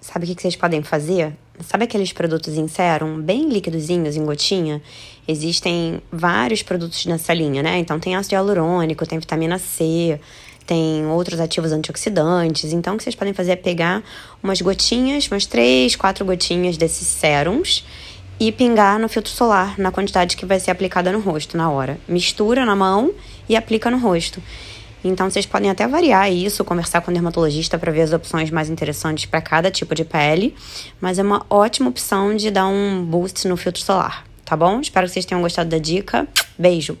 sabe o que vocês podem fazer? Sabe aqueles produtos em sérum, bem líquidozinhos, em gotinha? Existem vários produtos nessa linha, né? Então tem ácido hialurônico, tem vitamina C, tem outros ativos antioxidantes. Então o que vocês podem fazer é pegar umas gotinhas, umas três, quatro gotinhas desses sérums e pingar no filtro solar na quantidade que vai ser aplicada no rosto na hora. Mistura na mão e aplica no rosto. Então vocês podem até variar isso, conversar com o dermatologista para ver as opções mais interessantes para cada tipo de pele, mas é uma ótima opção de dar um boost no filtro solar, tá bom? Espero que vocês tenham gostado da dica. Beijo.